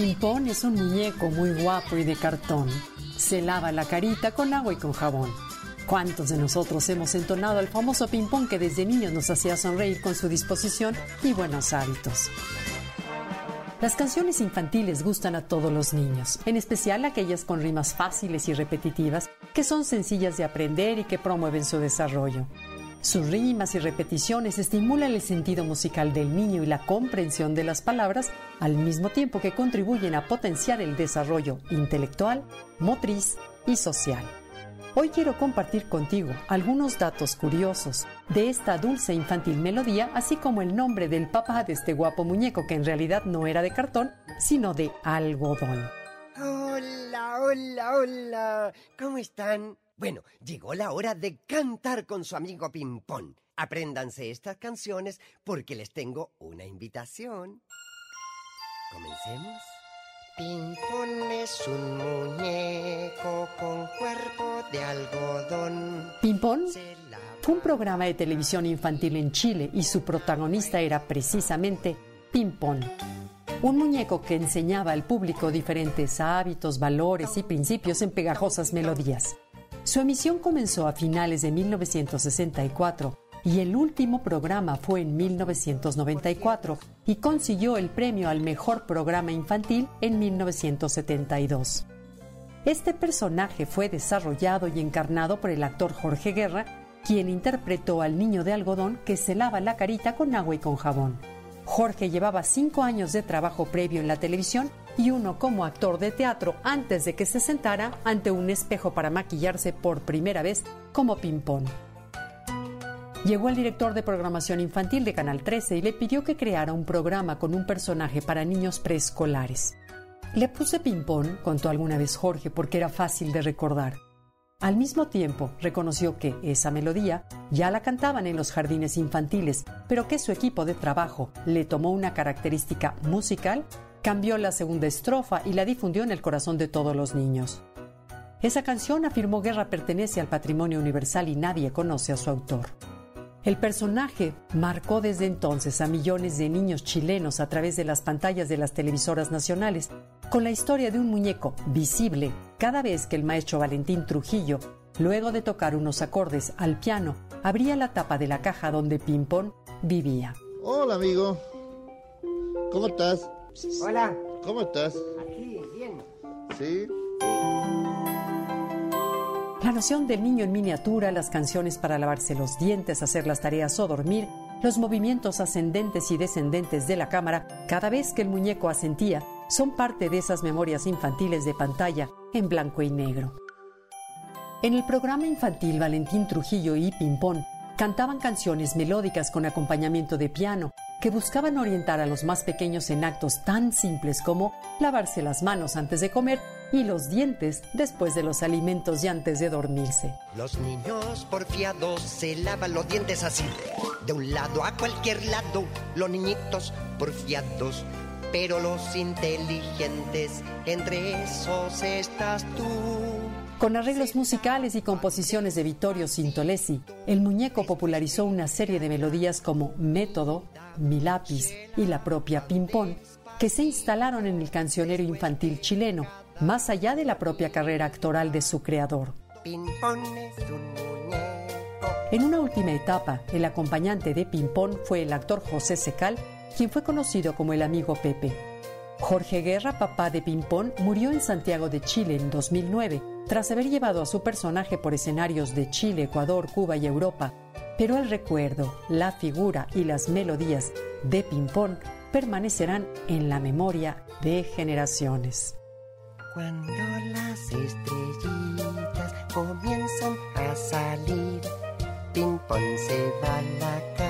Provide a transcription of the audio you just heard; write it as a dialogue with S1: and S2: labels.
S1: Pimpón es un muñeco muy guapo y de cartón. Se lava la carita con agua y con jabón. ¿Cuántos de nosotros hemos entonado al famoso ping-pong que desde niños nos hacía sonreír con su disposición y buenos hábitos? Las canciones infantiles gustan a todos los niños, en especial aquellas con rimas fáciles y repetitivas, que son sencillas de aprender y que promueven su desarrollo. Sus rimas y repeticiones estimulan el sentido musical del niño y la comprensión de las palabras, al mismo tiempo que contribuyen a potenciar el desarrollo intelectual, motriz y social. Hoy quiero compartir contigo algunos datos curiosos de esta dulce infantil melodía, así como el nombre del papá de este guapo muñeco que en realidad no era de cartón, sino de algodón.
S2: Hola, hola, hola. ¿Cómo están? Bueno, llegó la hora de cantar con su amigo Pimpón. Apréndanse estas canciones porque les tengo una invitación. ¿Comencemos? Pimpón es un muñeco con cuerpo de algodón.
S1: Pimpón fue un programa de televisión infantil en Chile y su protagonista era precisamente Pimpón. Un muñeco que enseñaba al público diferentes hábitos, valores y principios en pegajosas melodías. Su emisión comenzó a finales de 1964 y el último programa fue en 1994 y consiguió el premio al mejor programa infantil en 1972. Este personaje fue desarrollado y encarnado por el actor Jorge Guerra, quien interpretó al niño de algodón que se lava la carita con agua y con jabón. Jorge llevaba cinco años de trabajo previo en la televisión y uno como actor de teatro antes de que se sentara ante un espejo para maquillarse por primera vez como ping-pong. Llegó el director de programación infantil de Canal 13 y le pidió que creara un programa con un personaje para niños preescolares. Le puse ping-pong, contó alguna vez Jorge, porque era fácil de recordar. Al mismo tiempo, reconoció que esa melodía ya la cantaban en los jardines infantiles, pero que su equipo de trabajo le tomó una característica musical cambió la segunda estrofa y la difundió en el corazón de todos los niños. Esa canción, afirmó Guerra, pertenece al patrimonio universal y nadie conoce a su autor. El personaje marcó desde entonces a millones de niños chilenos a través de las pantallas de las televisoras nacionales, con la historia de un muñeco visible cada vez que el maestro Valentín Trujillo, luego de tocar unos acordes al piano, abría la tapa de la caja donde Pimpón vivía.
S3: Hola amigo, ¿cómo estás?
S2: Hola.
S3: ¿Cómo estás?
S2: Aquí, bien.
S3: ¿Sí?
S1: La noción del niño en miniatura, las canciones para lavarse los dientes, hacer las tareas o dormir, los movimientos ascendentes y descendentes de la cámara cada vez que el muñeco asentía, son parte de esas memorias infantiles de pantalla en blanco y negro. En el programa infantil Valentín Trujillo y Pimpón cantaban canciones melódicas con acompañamiento de piano, que buscaban orientar a los más pequeños en actos tan simples como lavarse las manos antes de comer y los dientes después de los alimentos y antes de dormirse.
S2: Los niños porfiados se lavan los dientes así, de un lado a cualquier lado, los niñitos porfiados, pero los inteligentes, entre esos estás tú.
S1: Con arreglos musicales y composiciones de Vittorio Sintolesi, el muñeco popularizó una serie de melodías como Método, Mi lápiz y la propia Pimpón, que se instalaron en el cancionero infantil chileno, más allá de la propia carrera actoral de su creador. En una última etapa, el acompañante de Pimpón fue el actor José Secal, quien fue conocido como el amigo Pepe. Jorge Guerra, papá de Pimpón, murió en Santiago de Chile en 2009, tras haber llevado a su personaje por escenarios de Chile, Ecuador, Cuba y Europa. Pero el recuerdo, la figura y las melodías de Pimpón permanecerán en la memoria de generaciones.
S2: Cuando las estrellitas comienzan a salir, Pimpón se va a la cama